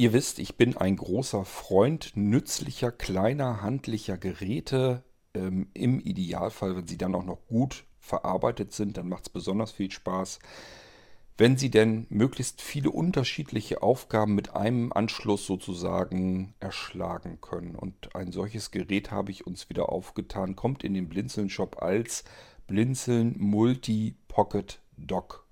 Ihr wisst, ich bin ein großer Freund nützlicher, kleiner, handlicher Geräte. Ähm, Im Idealfall, wenn sie dann auch noch gut verarbeitet sind, dann macht es besonders viel Spaß. Wenn sie denn möglichst viele unterschiedliche Aufgaben mit einem Anschluss sozusagen erschlagen können. Und ein solches Gerät habe ich uns wieder aufgetan, kommt in den Blinzeln-Shop als Blinzeln Multi Pocket Dock.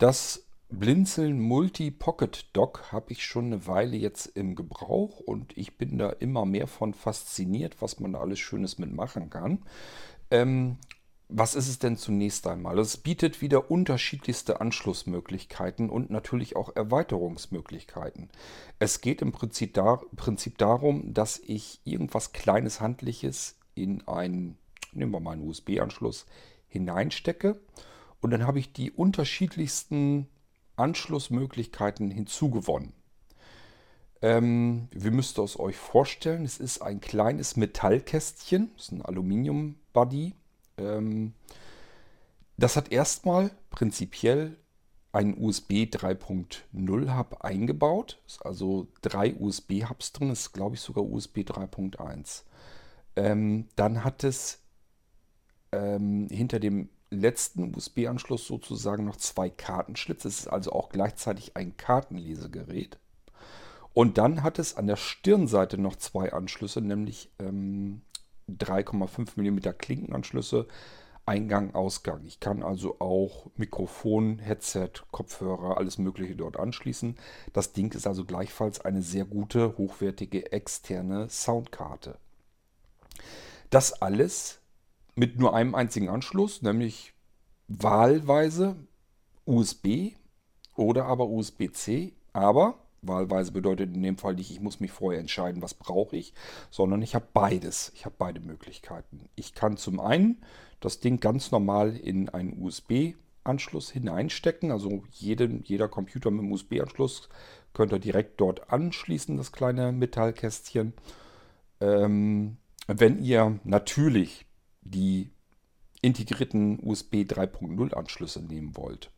Das Blinzeln Multi Pocket Dock habe ich schon eine Weile jetzt im Gebrauch und ich bin da immer mehr von fasziniert, was man da alles Schönes mitmachen kann. Ähm, was ist es denn zunächst einmal? Es bietet wieder unterschiedlichste Anschlussmöglichkeiten und natürlich auch Erweiterungsmöglichkeiten. Es geht im Prinzip, dar Prinzip darum, dass ich irgendwas Kleines, Handliches in einen, nehmen wir mal einen USB-Anschluss, hineinstecke und dann habe ich die unterschiedlichsten Anschlussmöglichkeiten hinzugewonnen. Ähm, wir müsst es euch vorstellen, es ist ein kleines Metallkästchen, das ist ein Aluminium-Buddy. Ähm, das hat erstmal prinzipiell einen USB 3.0 Hub eingebaut. Ist also drei USB-Hubs drin, ist glaube ich sogar USB 3.1. Ähm, dann hat es ähm, hinter dem letzten USB-Anschluss sozusagen noch zwei Kartenschlitze. Es ist also auch gleichzeitig ein Kartenlesegerät. Und dann hat es an der Stirnseite noch zwei Anschlüsse, nämlich ähm, 3,5 mm Klinkenanschlüsse, Eingang, Ausgang. Ich kann also auch Mikrofon, Headset, Kopfhörer, alles Mögliche dort anschließen. Das Ding ist also gleichfalls eine sehr gute, hochwertige externe Soundkarte. Das alles mit nur einem einzigen Anschluss, nämlich wahlweise USB oder aber USB-C. Aber wahlweise bedeutet in dem Fall nicht, ich muss mich vorher entscheiden, was brauche ich, sondern ich habe beides. Ich habe beide Möglichkeiten. Ich kann zum einen das Ding ganz normal in einen USB-Anschluss hineinstecken. Also jede, jeder Computer mit einem USB-Anschluss könnt ihr direkt dort anschließen, das kleine Metallkästchen. Ähm, wenn ihr natürlich die integrierten USB 3.0 Anschlüsse nehmen wollt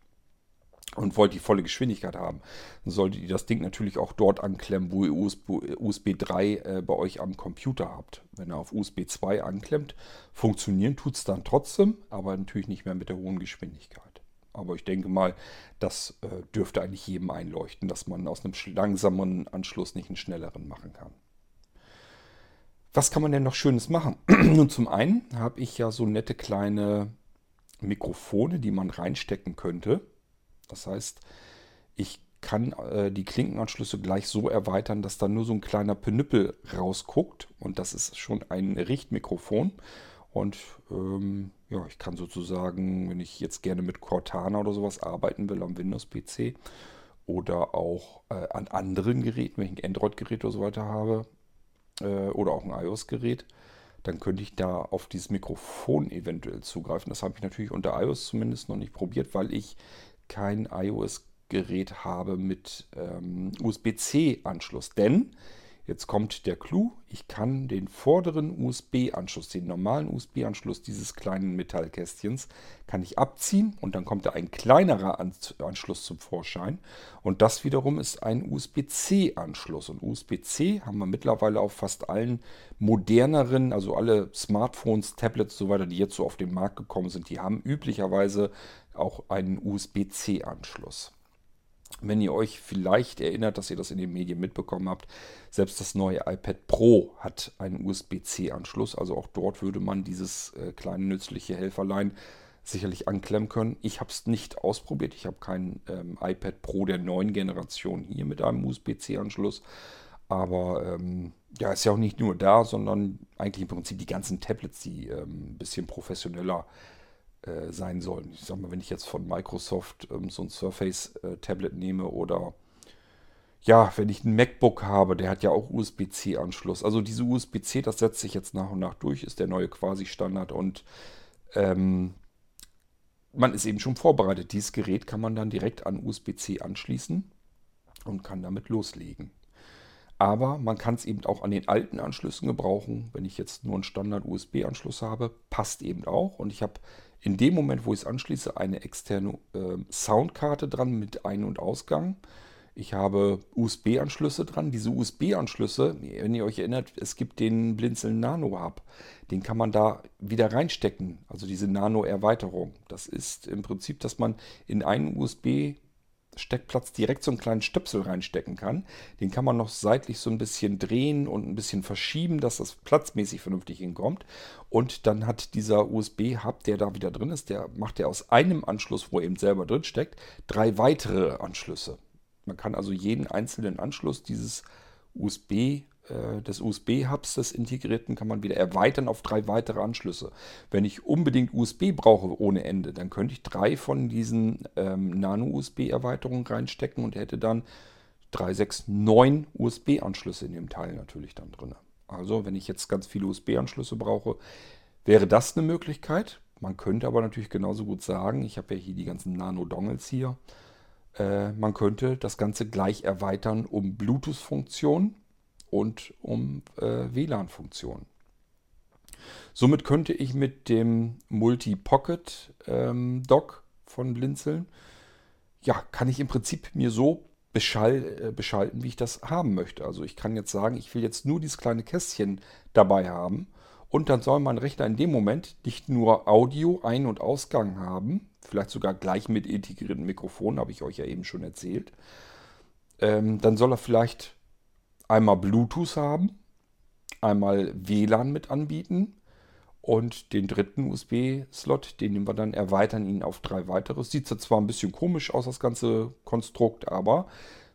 und wollt die volle Geschwindigkeit haben, dann solltet ihr das Ding natürlich auch dort anklemmen, wo ihr USB, USB 3 äh, bei euch am Computer habt. Wenn ihr auf USB 2 anklemmt, funktionieren tut es dann trotzdem, aber natürlich nicht mehr mit der hohen Geschwindigkeit. Aber ich denke mal, das äh, dürfte eigentlich jedem einleuchten, dass man aus einem langsameren Anschluss nicht einen schnelleren machen kann. Was kann man denn noch Schönes machen? Nun, zum einen habe ich ja so nette kleine Mikrofone, die man reinstecken könnte. Das heißt, ich kann äh, die Klinkenanschlüsse gleich so erweitern, dass da nur so ein kleiner Penüppel rausguckt. Und das ist schon ein Richtmikrofon. Und ähm, ja, ich kann sozusagen, wenn ich jetzt gerne mit Cortana oder sowas arbeiten will am Windows-PC oder auch äh, an anderen Geräten, wenn ich ein Android-Gerät oder so weiter habe, äh, oder auch ein iOS-Gerät, dann könnte ich da auf dieses Mikrofon eventuell zugreifen. Das habe ich natürlich unter iOS zumindest noch nicht probiert, weil ich kein iOS-Gerät habe mit ähm, USB-C-Anschluss. Denn Jetzt kommt der Clou. Ich kann den vorderen USB-Anschluss, den normalen USB-Anschluss dieses kleinen Metallkästchens, kann ich abziehen und dann kommt da ein kleinerer Anschluss zum Vorschein. Und das wiederum ist ein USB-C-Anschluss. Und USB-C haben wir mittlerweile auf fast allen moderneren, also alle Smartphones, Tablets und so weiter, die jetzt so auf den Markt gekommen sind, die haben üblicherweise auch einen USB-C-Anschluss. Wenn ihr euch vielleicht erinnert, dass ihr das in den Medien mitbekommen habt, selbst das neue iPad Pro hat einen USB-C-Anschluss. Also auch dort würde man dieses äh, kleine nützliche Helferlein sicherlich anklemmen können. Ich habe es nicht ausprobiert. Ich habe kein ähm, iPad Pro der neuen Generation hier mit einem USB-C-Anschluss. Aber ähm, ja, ist ja auch nicht nur da, sondern eigentlich im Prinzip die ganzen Tablets, die ähm, ein bisschen professioneller äh, sein sollen. Ich sag mal, wenn ich jetzt von Microsoft ähm, so ein Surface-Tablet äh, nehme oder ja, wenn ich ein MacBook habe, der hat ja auch USB-C-Anschluss. Also diese USB-C, das setzt sich jetzt nach und nach durch, ist der neue Quasi-Standard und ähm, man ist eben schon vorbereitet. Dieses Gerät kann man dann direkt an USB-C anschließen und kann damit loslegen. Aber man kann es eben auch an den alten Anschlüssen gebrauchen. Wenn ich jetzt nur einen Standard-USB-Anschluss habe, passt eben auch. Und ich habe in dem Moment, wo ich es anschließe, eine externe äh, Soundkarte dran mit Ein- und Ausgang. Ich habe USB-Anschlüsse dran. Diese USB-Anschlüsse, wenn ihr euch erinnert, es gibt den Blinzeln Nano Hub. Den kann man da wieder reinstecken. Also diese Nano-Erweiterung. Das ist im Prinzip, dass man in einen USB Steckplatz direkt so einen kleinen Stöpsel reinstecken kann. Den kann man noch seitlich so ein bisschen drehen und ein bisschen verschieben, dass das platzmäßig vernünftig hinkommt. Und dann hat dieser USB-Hub, der da wieder drin ist, der macht ja aus einem Anschluss, wo er eben selber drin steckt, drei weitere Anschlüsse. Man kann also jeden einzelnen Anschluss dieses USB, äh, des USB-Hubs des integrierten, kann man wieder erweitern auf drei weitere Anschlüsse. Wenn ich unbedingt USB brauche ohne Ende, dann könnte ich drei von diesen ähm, Nano-USB-Erweiterungen reinstecken und hätte dann 3, 6, 9 USB-Anschlüsse in dem Teil natürlich dann drin. Also wenn ich jetzt ganz viele USB-Anschlüsse brauche, wäre das eine Möglichkeit. Man könnte aber natürlich genauso gut sagen, ich habe ja hier die ganzen Nano-Dongles hier, äh, man könnte das Ganze gleich erweitern um Bluetooth-Funktionen und um äh, WLAN-Funktionen. Somit könnte ich mit dem Multi-Pocket ähm, von Blinzeln, ja, kann ich im Prinzip mir so beschall, äh, beschalten, wie ich das haben möchte. Also ich kann jetzt sagen, ich will jetzt nur dieses kleine Kästchen dabei haben und dann soll mein Rechner in dem Moment nicht nur Audio, Ein- und Ausgang haben, vielleicht sogar gleich mit integrierten Mikrofonen, habe ich euch ja eben schon erzählt. Ähm, dann soll er vielleicht einmal Bluetooth haben, einmal WLAN mit anbieten und den dritten USB-Slot, den nehmen wir dann, erweitern ihn auf drei weitere. Sieht zwar ein bisschen komisch aus, das ganze Konstrukt, aber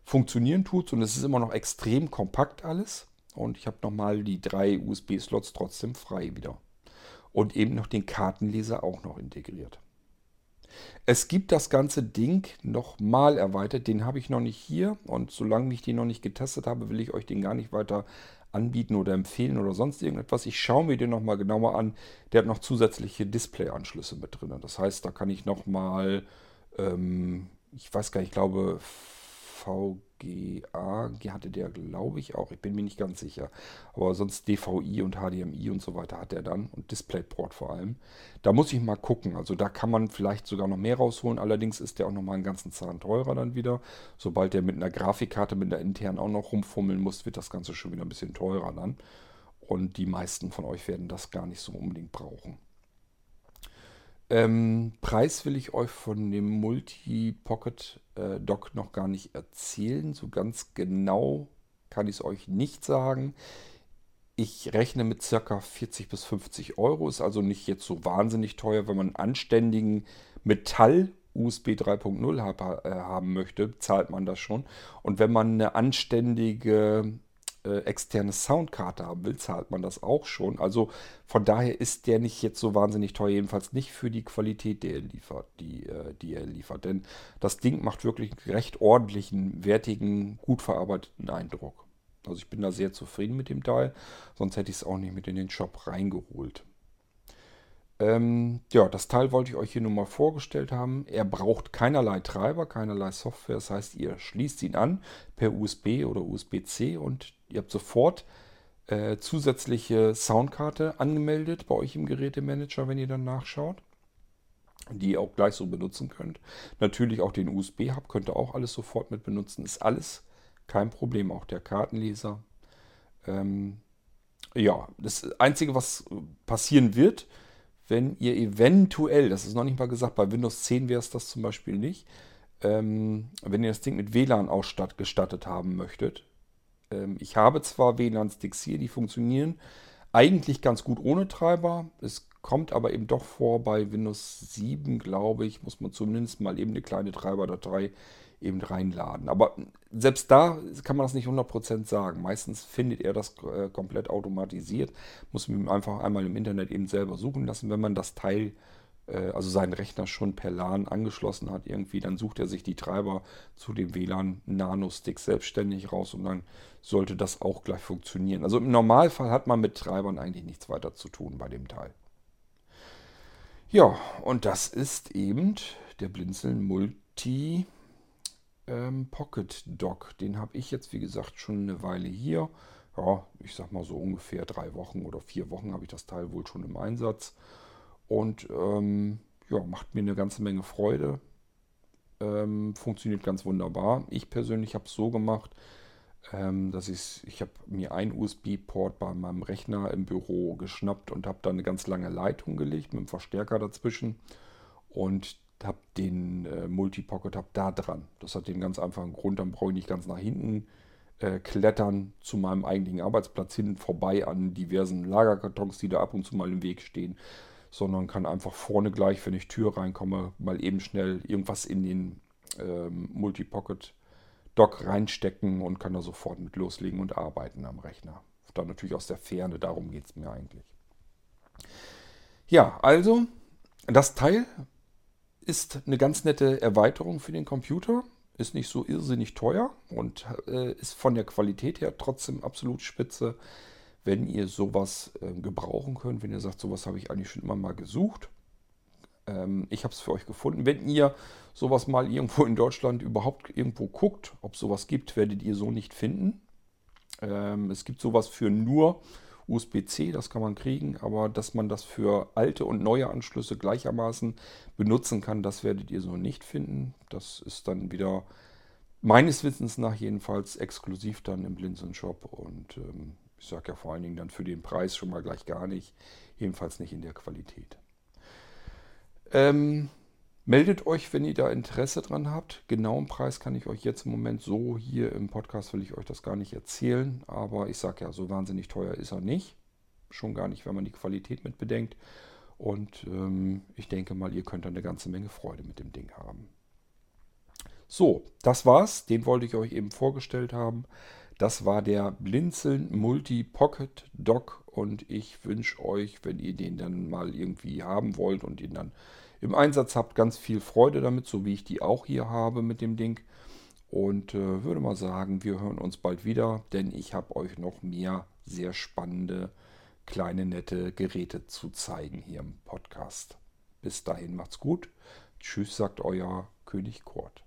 funktionieren tut es und es ist immer noch extrem kompakt alles. Und ich habe nochmal die drei USB-Slots trotzdem frei wieder. Und eben noch den Kartenleser auch noch integriert. Es gibt das ganze Ding nochmal erweitert. Den habe ich noch nicht hier. Und solange ich den noch nicht getestet habe, will ich euch den gar nicht weiter anbieten oder empfehlen oder sonst irgendetwas. Ich schaue mir den nochmal genauer an. Der hat noch zusätzliche Display-Anschlüsse mit drin. Das heißt, da kann ich nochmal, ähm, ich weiß gar nicht, ich glaube VGA hatte der, glaube ich, auch. Ich bin mir nicht ganz sicher. Aber sonst DVI und HDMI und so weiter hat er dann und DisplayPort vor allem. Da muss ich mal gucken. Also da kann man vielleicht sogar noch mehr rausholen. Allerdings ist der auch nochmal einen ganzen Zahn teurer dann wieder. Sobald der mit einer Grafikkarte, mit einer internen auch noch rumfummeln muss, wird das Ganze schon wieder ein bisschen teurer dann. Und die meisten von euch werden das gar nicht so unbedingt brauchen. Ähm, Preis will ich euch von dem Multi-Pocket äh, noch gar nicht erzählen. So ganz genau kann ich es euch nicht sagen. Ich rechne mit ca. 40 bis 50 Euro. Ist also nicht jetzt so wahnsinnig teuer. Wenn man anständigen Metall USB 3.0 äh, haben möchte, zahlt man das schon. Und wenn man eine anständige äh, externe Soundkarte haben will, zahlt man das auch schon. Also von daher ist der nicht jetzt so wahnsinnig teuer, jedenfalls nicht für die Qualität, die er liefert, die, äh, die er liefert. Denn das Ding macht wirklich recht ordentlichen, wertigen, gut verarbeiteten Eindruck. Also ich bin da sehr zufrieden mit dem Teil, sonst hätte ich es auch nicht mit in den Shop reingeholt. Ähm, ja, das Teil wollte ich euch hier nur mal vorgestellt haben. Er braucht keinerlei Treiber, keinerlei Software. Das heißt, ihr schließt ihn an per USB oder USB-C und ihr habt sofort äh, zusätzliche Soundkarte angemeldet bei euch im Gerätemanager, wenn ihr dann nachschaut. Die ihr auch gleich so benutzen könnt. Natürlich auch den USB-Hub könnt ihr auch alles sofort mit benutzen. Ist alles kein Problem. Auch der Kartenleser. Ähm, ja, das Einzige, was passieren wird, wenn ihr eventuell, das ist noch nicht mal gesagt, bei Windows 10 wäre es das zum Beispiel nicht, ähm, wenn ihr das Ding mit WLAN ausgestattet haben möchtet. Ähm, ich habe zwar WLAN-Sticks hier, die funktionieren eigentlich ganz gut ohne Treiber. Es kommt aber eben doch vor, bei Windows 7, glaube ich, muss man zumindest mal eben eine kleine Treiberdatei eben reinladen. Aber selbst da kann man das nicht 100% sagen. Meistens findet er das äh, komplett automatisiert. Muss man einfach einmal im Internet eben selber suchen lassen. Wenn man das Teil, äh, also seinen Rechner schon per LAN angeschlossen hat irgendwie, dann sucht er sich die Treiber zu dem WLAN Nano-Stick selbstständig raus und dann sollte das auch gleich funktionieren. Also im Normalfall hat man mit Treibern eigentlich nichts weiter zu tun bei dem Teil. Ja, und das ist eben der Blinzeln Multi ähm, Pocket Dock. Den habe ich jetzt, wie gesagt, schon eine Weile hier. Ja, ich sag mal so ungefähr drei Wochen oder vier Wochen habe ich das Teil wohl schon im Einsatz. Und ähm, ja, macht mir eine ganze Menge Freude. Ähm, funktioniert ganz wunderbar. Ich persönlich habe es so gemacht, ähm, dass ich, ich habe mir einen USB-Port bei meinem Rechner im Büro geschnappt und habe da eine ganz lange Leitung gelegt mit einem Verstärker dazwischen und habe den äh, Multipocket hab da dran. Das hat den ganz einfachen Grund, dann brauche ich nicht ganz nach hinten äh, klettern zu meinem eigentlichen Arbeitsplatz hin, vorbei an diversen Lagerkartons, die da ab und zu mal im Weg stehen, sondern kann einfach vorne gleich, wenn ich Tür reinkomme, mal eben schnell irgendwas in den ähm, Multipocket Dock reinstecken und kann da sofort mit loslegen und arbeiten am Rechner. Dann natürlich aus der Ferne, darum geht es mir eigentlich. Ja, also das Teil ist eine ganz nette Erweiterung für den Computer. Ist nicht so irrsinnig teuer und äh, ist von der Qualität her trotzdem absolut spitze. Wenn ihr sowas äh, gebrauchen könnt, wenn ihr sagt, sowas habe ich eigentlich schon immer mal gesucht. Ähm, ich habe es für euch gefunden. Wenn ihr sowas mal irgendwo in Deutschland überhaupt irgendwo guckt, ob sowas gibt, werdet ihr so nicht finden. Ähm, es gibt sowas für nur USB-C, das kann man kriegen, aber dass man das für alte und neue Anschlüsse gleichermaßen benutzen kann, das werdet ihr so nicht finden. Das ist dann wieder meines Wissens nach jedenfalls exklusiv dann im Blinzeln Shop und ähm, ich sage ja vor allen Dingen dann für den Preis schon mal gleich gar nicht, jedenfalls nicht in der Qualität. Ähm, Meldet euch, wenn ihr da Interesse dran habt. Genauen Preis kann ich euch jetzt im Moment so hier im Podcast will ich euch das gar nicht erzählen. Aber ich sage ja, so wahnsinnig teuer ist er nicht. Schon gar nicht, wenn man die Qualität mit bedenkt. Und ähm, ich denke mal, ihr könnt da eine ganze Menge Freude mit dem Ding haben. So, das war's. Den wollte ich euch eben vorgestellt haben. Das war der Blinzeln Multi Pocket Dock und ich wünsche euch, wenn ihr den dann mal irgendwie haben wollt und ihn dann im Einsatz habt, ganz viel Freude damit, so wie ich die auch hier habe mit dem Ding. Und äh, würde mal sagen, wir hören uns bald wieder, denn ich habe euch noch mehr sehr spannende, kleine, nette Geräte zu zeigen hier im Podcast. Bis dahin macht's gut. Tschüss, sagt euer König Kurt.